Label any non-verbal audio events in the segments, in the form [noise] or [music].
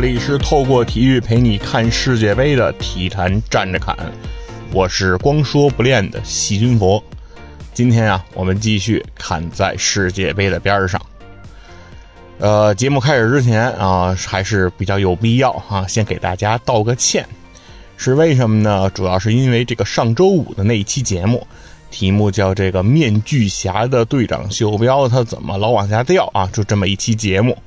这里是透过体育陪你看世界杯的体坛站着侃，我是光说不练的细菌佛。今天啊，我们继续砍在世界杯的边上。呃，节目开始之前啊，还是比较有必要啊，先给大家道个歉。是为什么呢？主要是因为这个上周五的那一期节目，题目叫这个面具侠的队长袖标他怎么老往下掉啊？就这么一期节目。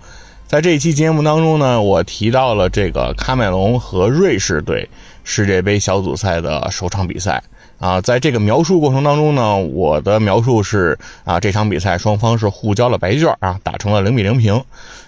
在这一期节目当中呢，我提到了这个喀麦隆和瑞士队世界杯小组赛的首场比赛啊，在这个描述过程当中呢，我的描述是啊，这场比赛双方是互交了白卷啊，打成了零比零平，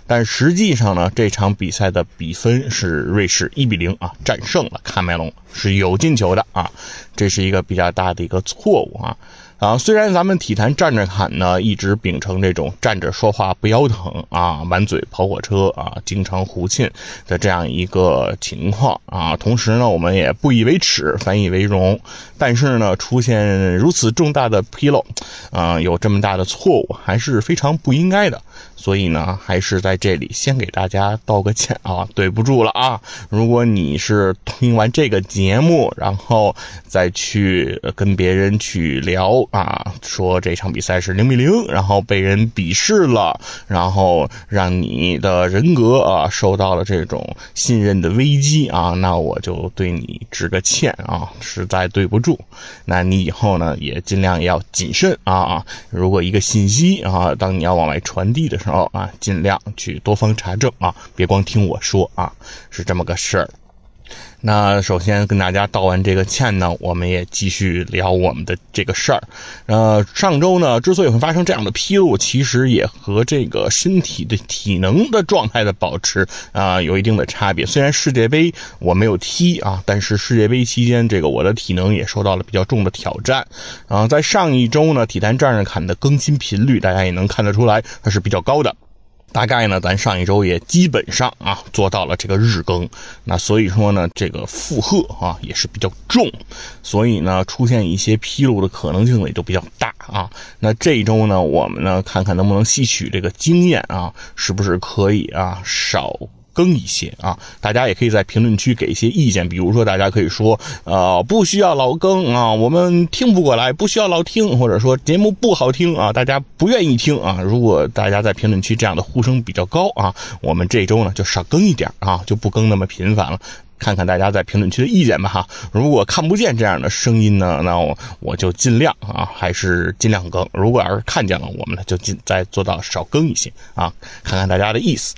但实际上呢，这场比赛的比分是瑞士一比零啊，战胜了喀麦隆，是有进球的啊，这是一个比较大的一个错误啊。啊，虽然咱们体坛站着侃呢，一直秉承这种站着说话不腰疼啊，满嘴跑火车啊，经常胡沁的这样一个情况啊，同时呢，我们也不以为耻，反以为荣。但是呢，出现如此重大的纰漏，啊，有这么大的错误，还是非常不应该的。所以呢，还是在这里先给大家道个歉啊，[laughs] 对不住了啊！如果你是听完这个节目，然后再去跟别人去聊啊，说这场比赛是零比零，然后被人鄙视了，然后让你的人格啊受到了这种信任的危机啊，那我就对你致个歉啊，实在对不住。那你以后呢，也尽量要谨慎啊啊！如果一个信息啊，当你要往外传递的时候，哦啊，尽量去多方查证啊，别光听我说啊，是这么个事儿。那首先跟大家道完这个歉呢，我们也继续聊我们的这个事儿。呃，上周呢，之所以会发生这样的披露，其实也和这个身体的体能的状态的保持啊有一定的差别。虽然世界杯我没有踢啊，但是世界杯期间这个我的体能也受到了比较重的挑战。啊，在上一周呢，体坛站着侃的更新频率，大家也能看得出来，它是比较高的。大概呢，咱上一周也基本上啊做到了这个日更，那所以说呢，这个负荷啊也是比较重，所以呢出现一些披露的可能性也就比较大啊。那这一周呢，我们呢看看能不能吸取这个经验啊，是不是可以啊少。更一些啊，大家也可以在评论区给一些意见，比如说大家可以说，呃，不需要老更啊，我们听不过来，不需要老听，或者说节目不好听啊，大家不愿意听啊。如果大家在评论区这样的呼声比较高啊，我们这周呢就少更一点啊，就不更那么频繁了。看看大家在评论区的意见吧哈。如果看不见这样的声音呢，那我我就尽量啊，还是尽量更。如果要是看见了，我们呢就尽再做到少更一些啊，看看大家的意思。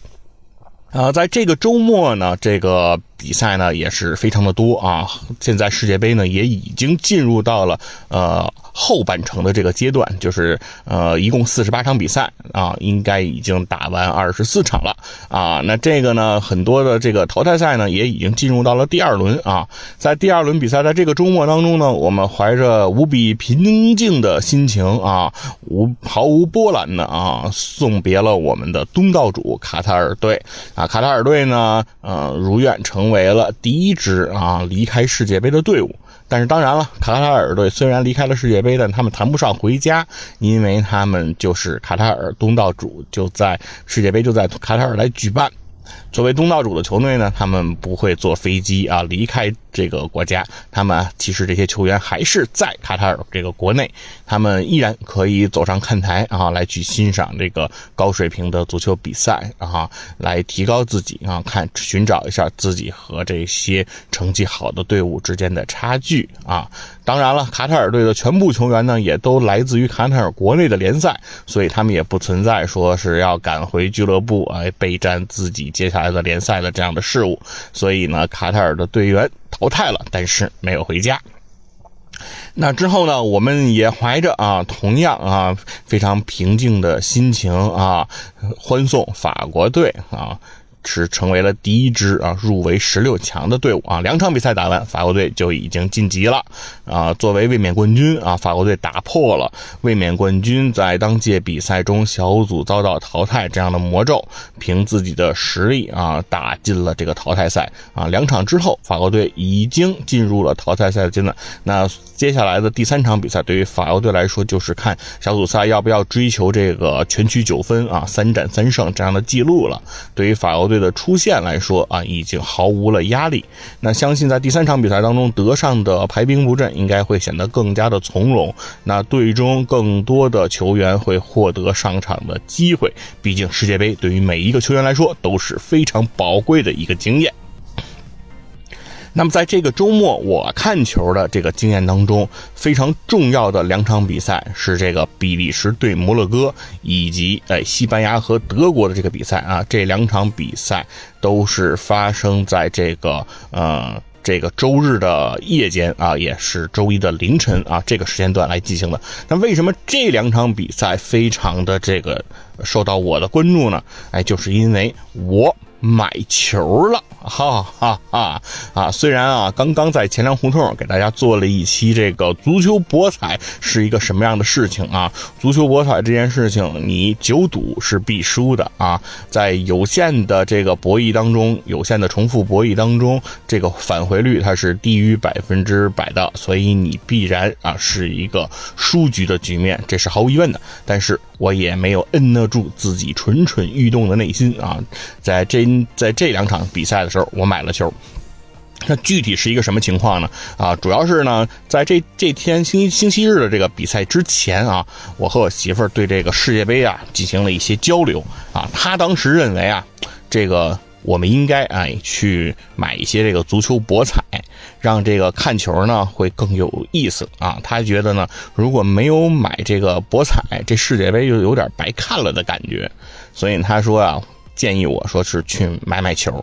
啊，在这个周末呢，这个比赛呢也是非常的多啊。现在世界杯呢也已经进入到了呃。后半程的这个阶段，就是呃，一共四十八场比赛啊，应该已经打完二十四场了啊。那这个呢，很多的这个淘汰赛呢，也已经进入到了第二轮啊。在第二轮比赛，在这个周末当中呢，我们怀着无比平静的心情啊，无毫无波澜的啊，送别了我们的东道主卡塔尔队啊。卡塔尔队呢，呃，如愿成成为了第一支啊离开世界杯的队伍。但是当然了，卡塔尔队虽然离开了世界杯，但他们谈不上回家，因为他们就是卡塔尔东道主，就在世界杯就在卡塔尔来举办。作为东道主的球队呢，他们不会坐飞机啊离开。这个国家，他们其实这些球员还是在卡塔尔这个国内，他们依然可以走上看台啊，来去欣赏这个高水平的足球比赛啊，来提高自己啊，看寻找一下自己和这些成绩好的队伍之间的差距啊。当然了，卡塔尔队的全部球员呢，也都来自于卡塔尔国内的联赛，所以他们也不存在说是要赶回俱乐部啊备战自己接下来的联赛的这样的事物。所以呢，卡塔尔的队员。淘汰了，但是没有回家。那之后呢，我们也怀着啊同样啊非常平静的心情啊，欢送法国队啊。是成为了第一支啊入围十六强的队伍啊，两场比赛打完，法国队就已经晋级了啊。作为卫冕冠军啊，法国队打破了卫冕冠军在当届比赛中小组遭到淘汰这样的魔咒，凭自己的实力啊打进了这个淘汰赛啊。两场之后，法国队已经进入了淘汰赛的阶段。那接下来的第三场比赛，对于法国队来说，就是看小组赛要不要追求这个全取九分啊，三战三胜这样的记录了。对于法国队。队的出现来说啊，已经毫无了压力。那相信在第三场比赛当中，德尚的排兵布阵应该会显得更加的从容。那队中更多的球员会获得上场的机会。毕竟世界杯对于每一个球员来说都是非常宝贵的一个经验。那么在这个周末，我看球的这个经验当中，非常重要的两场比赛是这个比利时对摩洛哥，以及哎西班牙和德国的这个比赛啊。这两场比赛都是发生在这个呃这个周日的夜间啊，也是周一的凌晨啊这个时间段来进行的。那为什么这两场比赛非常的这个受到我的关注呢？哎，就是因为我。买球了，[laughs] 哈哈哈啊！虽然啊，刚刚在钱粮胡同给大家做了一期这个足球博彩是一个什么样的事情啊？足球博彩这件事情，你久赌是必输的啊！在有限的这个博弈当中，有限的重复博弈当中，这个返回率它是低于百分之百的，所以你必然啊是一个输局的局面，这是毫无疑问的。但是我也没有摁得住自己蠢蠢欲动的内心啊，在这。在这两场比赛的时候，我买了球。那具体是一个什么情况呢？啊，主要是呢，在这这天星期星期日的这个比赛之前啊，我和我媳妇儿对这个世界杯啊进行了一些交流啊。她当时认为啊，这个我们应该哎去买一些这个足球博彩，让这个看球呢会更有意思啊。他觉得呢，如果没有买这个博彩，这世界杯就有点白看了的感觉。所以他说啊。建议我说是去买买球，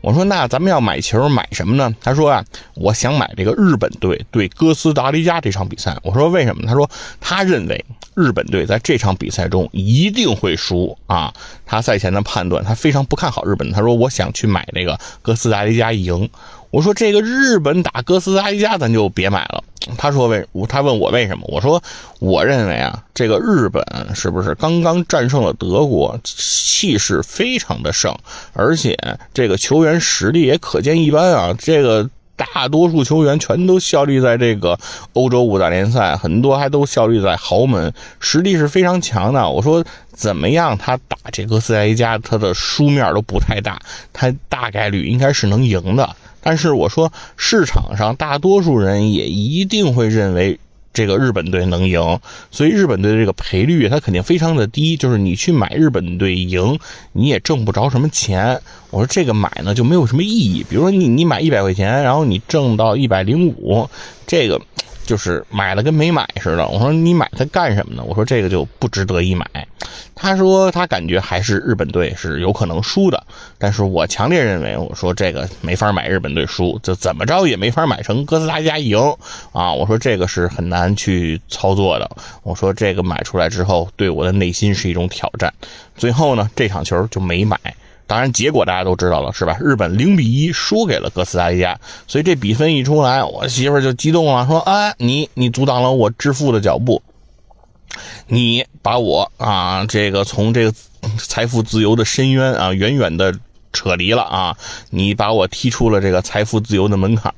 我说那咱们要买球买什么呢？他说啊，我想买这个日本队对哥斯达黎加这场比赛。我说为什么？他说他认为日本队在这场比赛中一定会输啊。他赛前的判断，他非常不看好日本。他说我想去买这个哥斯达黎加赢。我说这个日本打哥斯达黎加，咱就别买了。他说为，他问我为什么？我说我认为啊，这个日本是不是刚刚战胜了德国，气势非常的盛，而且这个球员实力也可见一斑啊。这个大多数球员全都效力在这个欧洲五大联赛，很多还都效力在豪门，实力是非常强的。我说怎么样，他打这哥斯达黎加，他的输面都不太大，他大概率应该是能赢的。但是我说，市场上大多数人也一定会认为这个日本队能赢，所以日本队的这个赔率它肯定非常的低。就是你去买日本队赢，你也挣不着什么钱。我说这个买呢就没有什么意义。比如说你你买一百块钱，然后你挣到一百零五，这个。就是买了跟没买似的。我说你买它干什么呢？我说这个就不值得一买。他说他感觉还是日本队是有可能输的，但是我强烈认为，我说这个没法买日本队输，就怎么着也没法买成哥斯达黎加赢啊！我说这个是很难去操作的。我说这个买出来之后，对我的内心是一种挑战。最后呢，这场球就没买。当然，结果大家都知道了，是吧？日本零比一输给了哥斯达黎加，所以这比分一出来，我媳妇就激动了，说：“啊，你你阻挡了我致富的脚步，你把我啊这个从这个财富自由的深渊啊远远的。”扯离了啊！你把我踢出了这个财富自由的门槛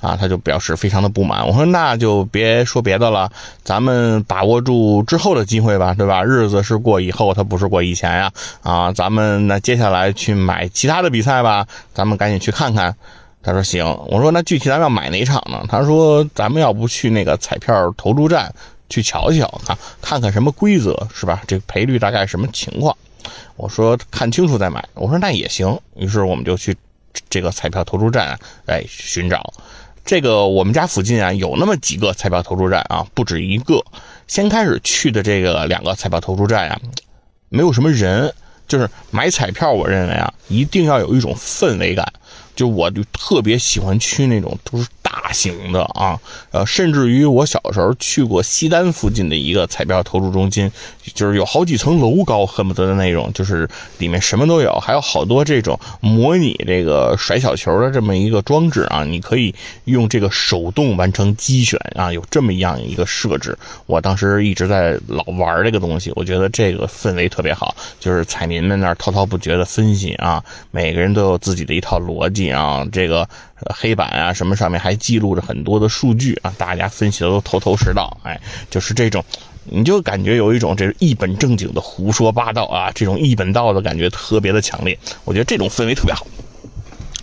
啊！他就表示非常的不满。我说那就别说别的了，咱们把握住之后的机会吧，对吧？日子是过以后，他不是过以前呀！啊，咱们那接下来去买其他的比赛吧，咱们赶紧去看看。他说行。我说那具体咱们要买哪场呢？他说咱们要不去那个彩票投注站去瞧瞧啊，看看什么规则是吧？这赔率大概什么情况？我说看清楚再买。我说那也行。于是我们就去这个彩票投注站哎寻找。这个我们家附近啊有那么几个彩票投注站啊，不止一个。先开始去的这个两个彩票投注站啊，没有什么人。就是买彩票，我认为啊，一定要有一种氛围感。就我就特别喜欢去那种都是。大型的啊，呃，甚至于我小时候去过西单附近的一个彩票投注中心，就是有好几层楼高，恨不得的那种，就是里面什么都有，还有好多这种模拟这个甩小球的这么一个装置啊，你可以用这个手动完成机选啊，有这么样一个设置。我当时一直在老玩这个东西，我觉得这个氛围特别好，就是彩民们那儿滔滔不绝的分析啊，每个人都有自己的一套逻辑啊，这个。黑板啊，什么上面还记录着很多的数据啊，大家分析的都头头是道。哎，就是这种你就感觉有一种这是一本正经的胡说八道啊，这种一本道的感觉特别的强烈。我觉得这种氛围特别好，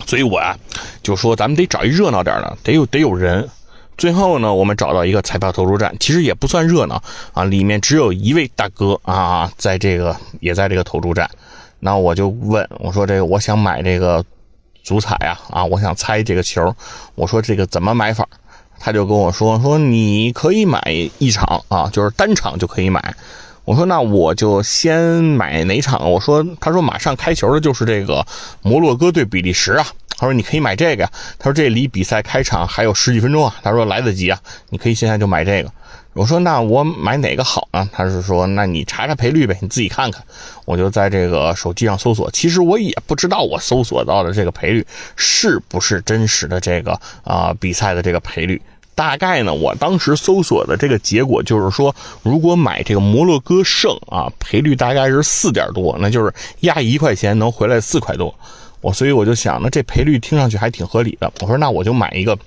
所以我啊就说咱们得找一热闹点的，得有得有人。最后呢，我们找到一个彩票投注站，其实也不算热闹啊，里面只有一位大哥啊，在这个也在这个投注站。那我就问我说：“这个我想买这个足彩啊啊，我想猜这个球，我说这个怎么买法？”他就跟我说：“说你可以买一场啊，就是单场就可以买。”我说：“那我就先买哪场？”我说：“他说马上开球的就是这个摩洛哥对比利时啊。”他说：“你可以买这个呀。”他说：“这离比赛开场还有十几分钟啊。”他说：“来得及啊，你可以现在就买这个。”我说：“那我买哪个好呢？”他是说：“那你查查赔率呗，你自己看看。”我就在这个手机上搜索，其实我也不知道我搜索到的这个赔率是不是真实的这个啊比赛的这个赔率。大概呢，我当时搜索的这个结果就是说，如果买这个摩洛哥胜啊，赔率大概是四点多，那就是压一块钱能回来四块多。我所以我就想，那这赔率听上去还挺合理的。我说那我就买一个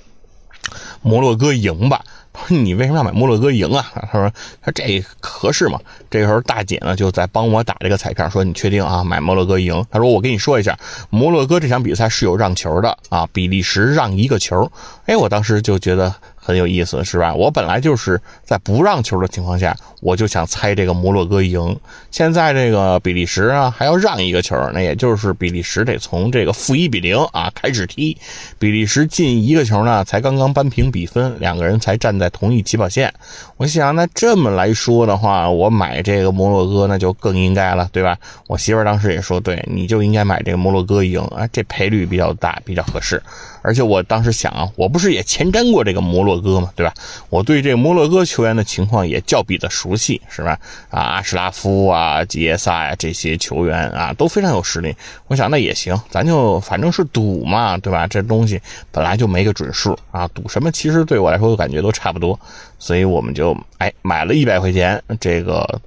摩洛哥赢吧。你为什么要买摩洛哥赢啊？他说他这合适吗？这时候大姐呢就在帮我打这个彩票，说你确定啊买摩洛哥赢？她说我跟你说一下，摩洛哥这场比赛是有让球的啊，比利时让一个球。哎，我当时就觉得。很有意思，是吧？我本来就是在不让球的情况下，我就想猜这个摩洛哥赢。现在这个比利时啊，还要让一个球，那也就是比利时得从这个负一比零啊开始踢。比利时进一个球呢，才刚刚扳平比分，两个人才站在同一起跑线。我想，那这么来说的话，我买这个摩洛哥那就更应该了，对吧？我媳妇儿当时也说，对，你就应该买这个摩洛哥赢啊，这赔率比较大，比较合适。而且我当时想啊，我不是也前瞻过这个摩洛哥嘛，对吧？我对这个摩洛哥球员的情况也较比的熟悉，是吧？啊，阿什拉夫啊，吉耶萨呀，这些球员啊都非常有实力。我想那也行，咱就反正是赌嘛，对吧？这东西本来就没个准数啊，赌什么其实对我来说感觉都差不多，所以我们就哎买了一百块钱这个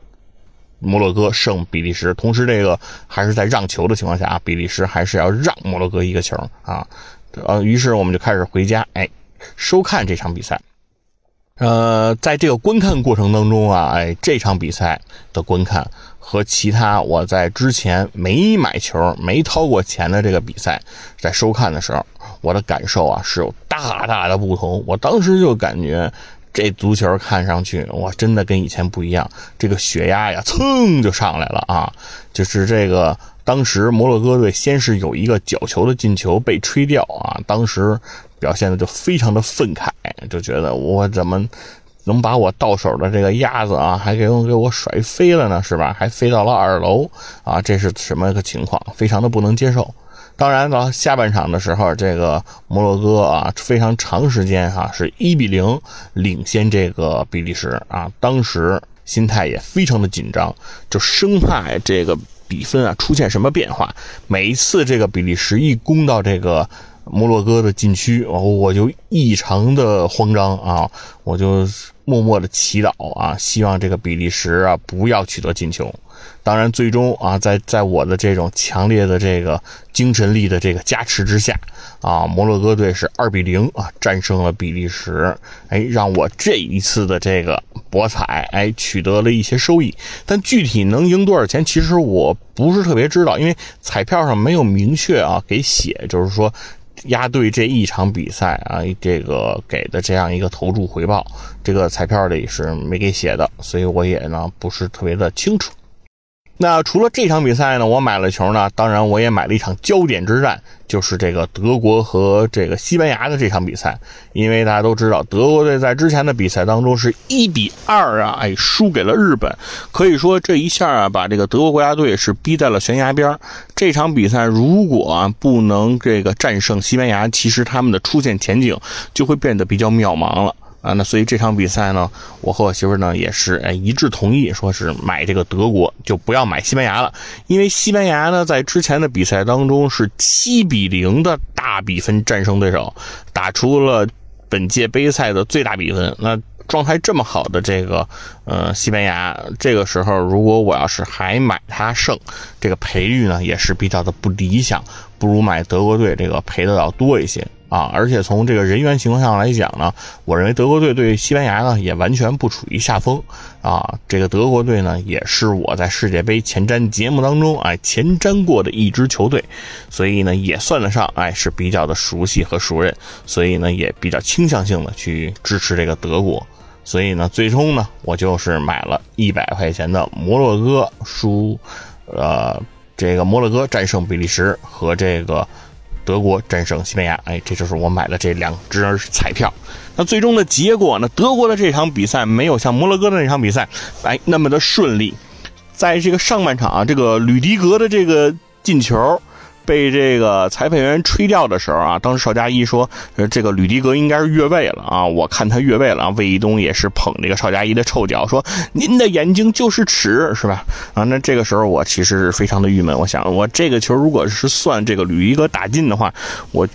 摩洛哥胜比利时，同时这个还是在让球的情况下啊，比利时还是要让摩洛哥一个球啊。呃，于是我们就开始回家，哎，收看这场比赛。呃，在这个观看过程当中啊，哎，这场比赛的观看和其他我在之前没买球、没掏过钱的这个比赛，在收看的时候，我的感受啊是有大大的不同。我当时就感觉这足球看上去哇，真的跟以前不一样，这个血压呀蹭就上来了啊，就是这个。当时摩洛哥队先是有一个角球的进球被吹掉啊，当时表现的就非常的愤慨，就觉得我怎么能把我到手的这个鸭子啊，还给我给我甩飞了呢，是吧？还飞到了二楼啊，这是什么个情况？非常的不能接受。当然了下半场的时候，这个摩洛哥啊，非常长时间哈是一比零领先这个比利时啊，当时心态也非常的紧张，就生怕这个。比分啊出现什么变化？每一次这个比利时一攻到这个摩洛哥的禁区，我就异常的慌张啊！我就默默的祈祷啊，希望这个比利时啊不要取得进球。当然，最终啊，在在我的这种强烈的这个精神力的这个加持之下，啊，摩洛哥队是二比零啊战胜了比利时，哎，让我这一次的这个博彩哎取得了一些收益。但具体能赢多少钱，其实我不是特别知道，因为彩票上没有明确啊给写，就是说押对这一场比赛啊这个给的这样一个投注回报，这个彩票里是没给写的，所以我也呢不是特别的清楚。那除了这场比赛呢，我买了球呢。当然，我也买了一场焦点之战，就是这个德国和这个西班牙的这场比赛。因为大家都知道，德国队在之前的比赛当中是一比二啊，哎，输给了日本。可以说这一下啊，把这个德国国家队是逼在了悬崖边。这场比赛如果啊不能这个战胜西班牙，其实他们的出线前景就会变得比较渺茫了。啊，那所以这场比赛呢，我和我媳妇呢也是哎一致同意，说是买这个德国，就不要买西班牙了，因为西班牙呢在之前的比赛当中是七比零的大比分战胜对手，打出了本届杯赛的最大比分。那状态这么好的这个呃西班牙，这个时候如果我要是还买它胜，这个赔率呢也是比较的不理想，不如买德国队这个赔的要多一些。啊，而且从这个人员情况上来讲呢，我认为德国队对西班牙呢也完全不处于下风啊。这个德国队呢也是我在世界杯前瞻节目当中哎前瞻过的一支球队，所以呢也算得上哎是比较的熟悉和熟人，所以呢也比较倾向性的去支持这个德国。所以呢最终呢我就是买了一百块钱的摩洛哥输，呃这个摩洛哥战胜比利时和这个。德国战胜西班牙，哎，这就是我买的这两只彩票。那最终的结果呢？德国的这场比赛没有像摩洛哥的那场比赛，哎，那么的顺利。在这个上半场啊，这个吕迪格的这个进球。被这个裁判员吹掉的时候啊，当时邵佳一说：“，这个吕迪格应该是越位了啊！我看他越位了啊。”魏一东也是捧这个邵佳一的臭脚，说：“您的眼睛就是尺，是吧？” [laughs] 啊，那这个时候我其实是非常的郁闷。我想，我这个球如果是算这个吕迪格打进的话，我。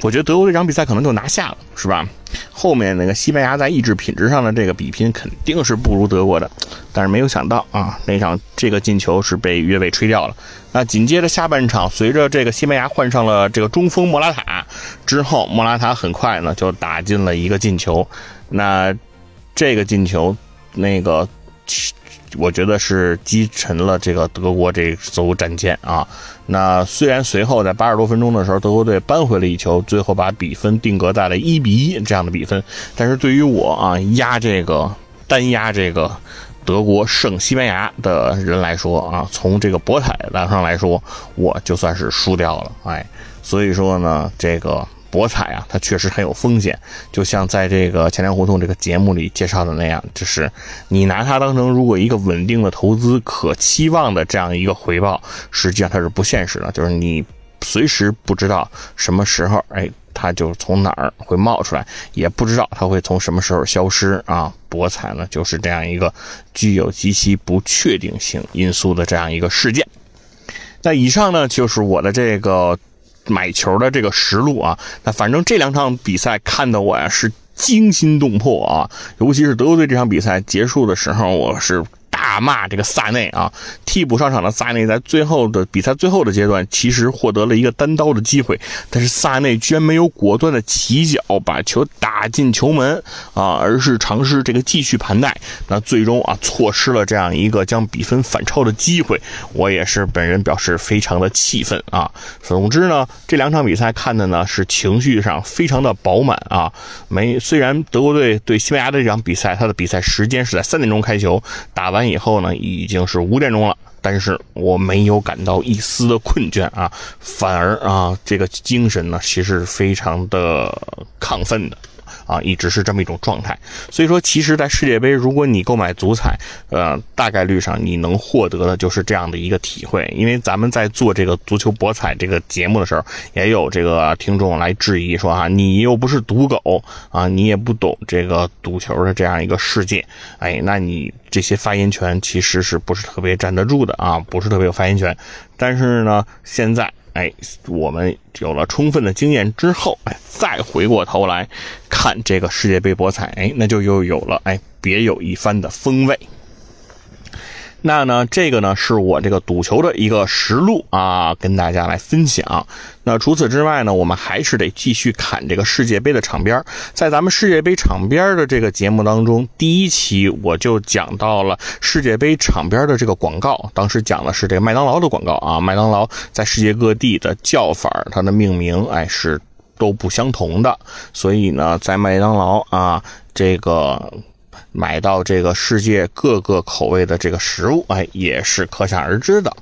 我觉得德国这场比赛可能就拿下了，是吧？后面那个西班牙在意志品质上的这个比拼肯定是不如德国的，但是没有想到啊，那场这个进球是被越位吹掉了。那紧接着下半场，随着这个西班牙换上了这个中锋莫拉塔之后，莫拉塔很快呢就打进了一个进球。那这个进球，那个。我觉得是击沉了这个德国这艘战舰啊。那虽然随后在八十多分钟的时候，德国队扳回了一球，最后把比分定格在了一比一这样的比分。但是对于我啊压这个单压这个德国胜西班牙的人来说啊，从这个博彩上来说，我就算是输掉了。哎，所以说呢，这个。博彩啊，它确实很有风险，就像在这个钱粮胡同这个节目里介绍的那样，就是你拿它当成如果一个稳定的投资、可期望的这样一个回报，实际上它是不现实的。就是你随时不知道什么时候，哎，它就从哪儿会冒出来，也不知道它会从什么时候消失啊。博彩呢，就是这样一个具有极其不确定性因素的这样一个事件。那以上呢，就是我的这个。买球的这个实录啊，那反正这两场比赛看的我呀是惊心动魄啊，尤其是德国队这场比赛结束的时候，我是。大骂这个萨内啊，替补上场的萨内在最后的比赛最后的阶段，其实获得了一个单刀的机会，但是萨内居然没有果断的起脚把球打进球门啊，而是尝试这个继续盘带，那最终啊错失了这样一个将比分反超的机会。我也是本人表示非常的气愤啊。总之呢，这两场比赛看的呢是情绪上非常的饱满啊。没虽然德国队对西班牙的这场比赛，他的比赛时间是在三点钟开球，打完。以后呢，已经是五点钟了，但是我没有感到一丝的困倦啊，反而啊，这个精神呢，其实是非常的亢奋的。啊，一直是这么一种状态，所以说，其实，在世界杯，如果你购买足彩，呃，大概率上你能获得的就是这样的一个体会。因为咱们在做这个足球博彩这个节目的时候，也有这个听众来质疑说啊，你又不是赌狗啊，你也不懂这个赌球的这样一个世界，哎，那你这些发言权其实是不是特别站得住的啊？不是特别有发言权。但是呢，现在。哎，我们有了充分的经验之后，哎，再回过头来看这个世界杯博彩，哎，那就又有了哎别有一番的风味。那呢，这个呢是我这个赌球的一个实录啊，跟大家来分享。那除此之外呢，我们还是得继续看这个世界杯的场边。在咱们世界杯场边的这个节目当中，第一期我就讲到了世界杯场边的这个广告。当时讲的是这个麦当劳的广告啊，麦当劳在世界各地的叫法，它的命名哎是都不相同的。所以呢，在麦当劳啊，这个。买到这个世界各个口味的这个食物，哎，也是可想而知的。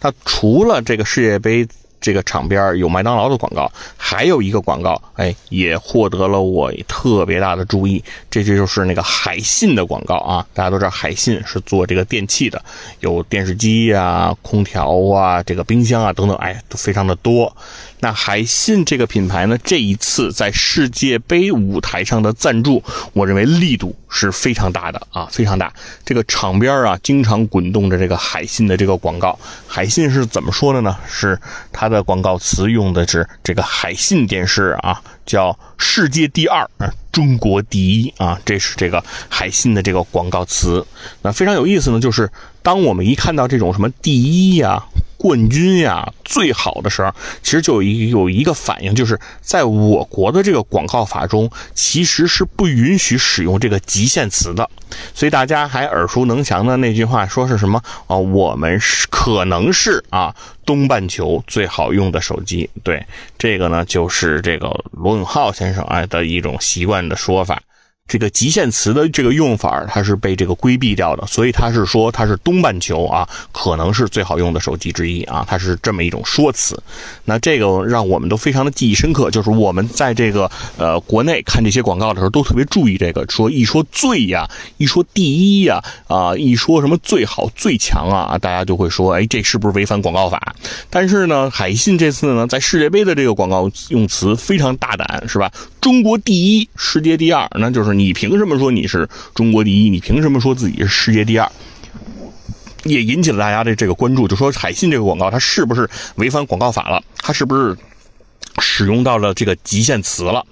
那除了这个世界杯这个场边有麦当劳的广告，还有一个广告，哎，也获得了我特别大的注意。这这就是那个海信的广告啊！大家都知道海信是做这个电器的，有电视机啊、空调啊、这个冰箱啊等等，哎，都非常的多。那海信这个品牌呢，这一次在世界杯舞台上的赞助，我认为力度是非常大的啊，非常大。这个场边啊，经常滚动着这个海信的这个广告。海信是怎么说的呢？是它的的广告词用的是这个海信电视啊，叫“世界第二，中国第一”啊，这是这个海信的这个广告词。那非常有意思呢，就是当我们一看到这种什么第一呀。冠军呀、最好的时候，其实就有一有一个反应，就是在我国的这个广告法中，其实是不允许使用这个极限词的。所以大家还耳熟能详的那句话，说是什么啊？我们是可能是啊东半球最好用的手机。对，这个呢就是这个罗永浩先生哎的一种习惯的说法。这个极限词的这个用法，它是被这个规避掉的，所以它是说它是东半球啊，可能是最好用的手机之一啊，它是这么一种说辞。那这个让我们都非常的记忆深刻，就是我们在这个呃国内看这些广告的时候，都特别注意这个，说一说最呀，一说第一呀，啊，一说什么最好最强啊，大家就会说，哎，这是不是违反广告法？但是呢，海信这次呢，在世界杯的这个广告用词非常大胆，是吧？中国第一，世界第二，那就是。你凭什么说你是中国第一？你凭什么说自己是世界第二？也引起了大家的这个关注，就说海信这个广告它是不是违反广告法了？它是不是使用到了这个极限词了？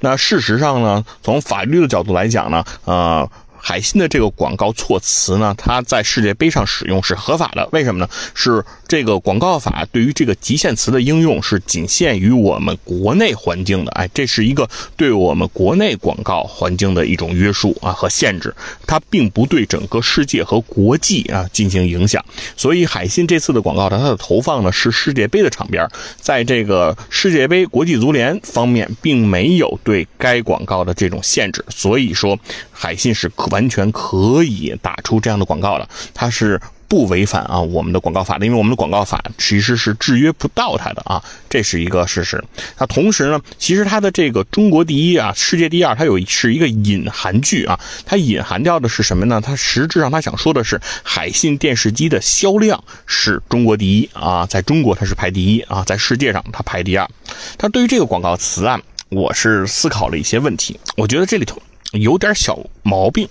那事实上呢，从法律的角度来讲呢，啊。海信的这个广告措辞呢，它在世界杯上使用是合法的。为什么呢？是这个广告法对于这个极限词的应用是仅限于我们国内环境的。哎，这是一个对我们国内广告环境的一种约束啊和限制，它并不对整个世界和国际啊进行影响。所以海信这次的广告，它的投放呢是世界杯的场边，在这个世界杯国际足联方面并没有对该广告的这种限制。所以说，海信是可。完全可以打出这样的广告的，它是不违反啊我们的广告法的，因为我们的广告法其实是制约不到它的啊，这是一个事实。那同时呢，其实它的这个中国第一啊，世界第二，它有是一个隐含句啊，它隐含掉的是什么呢？它实质上它想说的是，海信电视机的销量是中国第一啊，在中国它是排第一啊，在世界上它排第二。它对于这个广告词啊，我是思考了一些问题，我觉得这里头有点小毛病。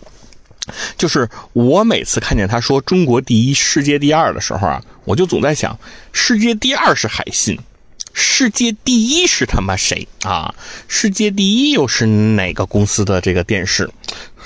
就是我每次看见他说中国第一、世界第二的时候啊，我就总在想，世界第二是海信，世界第一是他妈谁啊？世界第一又是哪个公司的这个电视？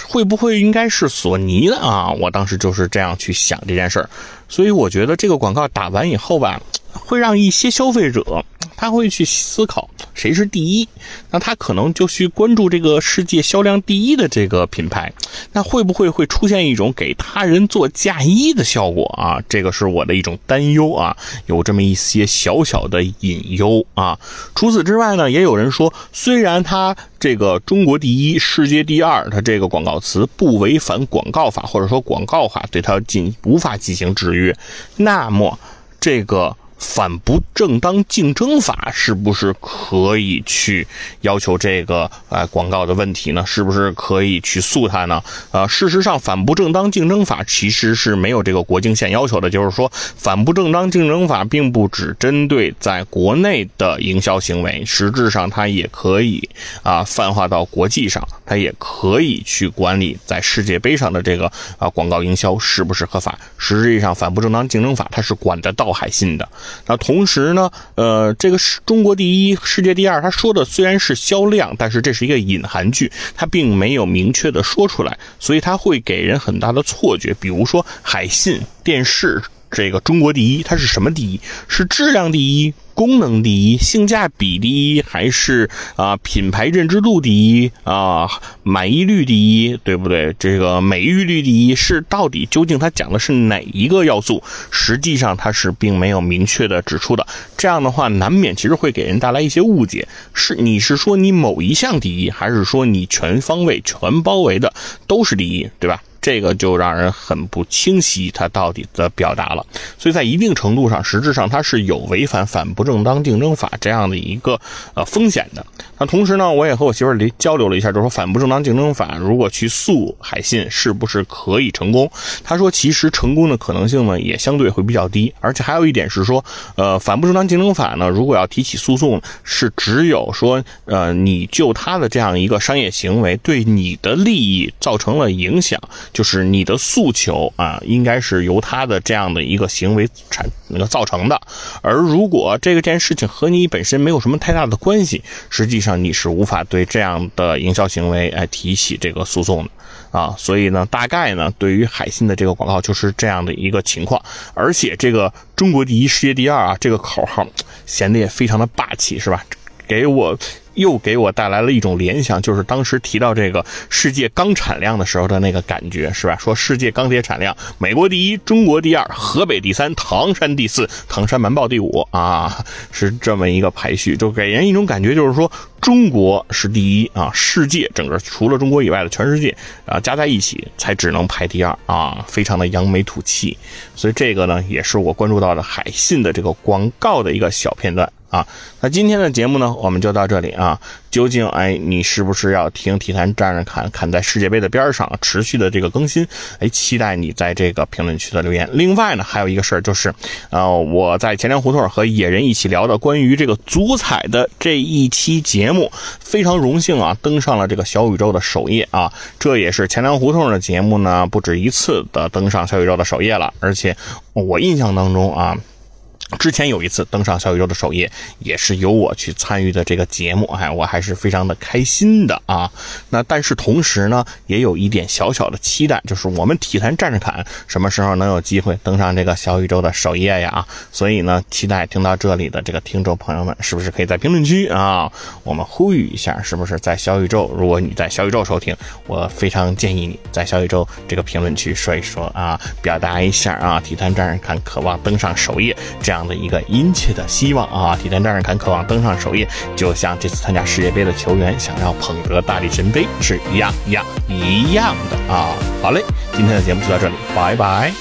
会不会应该是索尼的啊？我当时就是这样去想这件事儿，所以我觉得这个广告打完以后吧，会让一些消费者。他会去思考谁是第一，那他可能就去关注这个世界销量第一的这个品牌，那会不会会出现一种给他人做嫁衣的效果啊？这个是我的一种担忧啊，有这么一些小小的隐忧啊。除此之外呢，也有人说，虽然他这个中国第一、世界第二，他这个广告词不违反广告法，或者说广告法对他进无法进行制约，那么这个。反不正当竞争法是不是可以去要求这个呃广告的问题呢？是不是可以去诉他呢？呃，事实上，反不正当竞争法其实是没有这个国境线要求的，就是说，反不正当竞争法并不只针对在国内的营销行为，实质上它也可以啊泛化到国际上，它也可以去管理在世界杯上的这个啊广告营销是不是合法。实际上，反不正当竞争法它是管得到海信的。那同时呢，呃，这个是中国第一，世界第二。他说的虽然是销量，但是这是一个隐含句，他并没有明确的说出来，所以他会给人很大的错觉。比如说海信电视。这个中国第一，它是什么第一？是质量第一、功能第一、性价比第一，还是啊品牌认知度第一啊满意率第一，对不对？这个美誉率第一是到底究竟它讲的是哪一个要素？实际上它是并没有明确的指出的。这样的话，难免其实会给人带来一些误解。是你是说你某一项第一，还是说你全方位、全包围的都是第一，对吧？这个就让人很不清晰，它到底的表达了，所以在一定程度上，实质上它是有违反反不正当竞争法这样的一个呃风险的。那同时呢，我也和我媳妇儿交流了一下，就是说反不正当竞争法如果去诉海信，是不是可以成功？他说，其实成功的可能性呢也相对会比较低，而且还有一点是说，呃，反不正当竞争法呢，如果要提起诉讼，是只有说，呃，你就他的这样一个商业行为对你的利益造成了影响。就是你的诉求啊，应该是由他的这样的一个行为产那个造成的。而如果这个件事情和你本身没有什么太大的关系，实际上你是无法对这样的营销行为来提起这个诉讼的啊。所以呢，大概呢，对于海信的这个广告就是这样的一个情况。而且这个中国第一，世界第二啊，这个口号显得也非常的霸气，是吧？给我。又给我带来了一种联想，就是当时提到这个世界钢产量的时候的那个感觉，是吧？说世界钢铁产量，美国第一，中国第二，河北第三，唐山第四，唐山瞒报第五啊，是这么一个排序，就给人一种感觉，就是说中国是第一啊，世界整个除了中国以外的全世界啊加在一起才只能排第二啊，非常的扬眉吐气。所以这个呢，也是我关注到的海信的这个广告的一个小片段。啊，那今天的节目呢，我们就到这里啊。究竟哎，你是不是要听体坛站着看？看在世界杯的边上持续的这个更新？哎，期待你在这个评论区的留言。另外呢，还有一个事儿就是，呃，我在钱粮胡同和野人一起聊的关于这个足彩的这一期节目，非常荣幸啊，登上了这个小宇宙的首页啊。这也是钱粮胡同的节目呢，不止一次的登上小宇宙的首页了，而且我印象当中啊。之前有一次登上小宇宙的首页，也是由我去参与的这个节目，哎，我还是非常的开心的啊。那但是同时呢，也有一点小小的期待，就是我们体坛站着侃什么时候能有机会登上这个小宇宙的首页呀？所以呢，期待听到这里的这个听众朋友们，是不是可以在评论区啊，我们呼吁一下，是不是在小宇宙？如果你在小宇宙收听，我非常建议你在小宇宙这个评论区说一说啊，表达一下啊，体坛站着侃渴望登上首页这样。样的一个殷切的希望啊！体坛战士看渴望登上首页，就像这次参加世界杯的球员想要捧得大力神杯是一样一样一样的啊！好嘞，今天的节目就到这里，拜拜。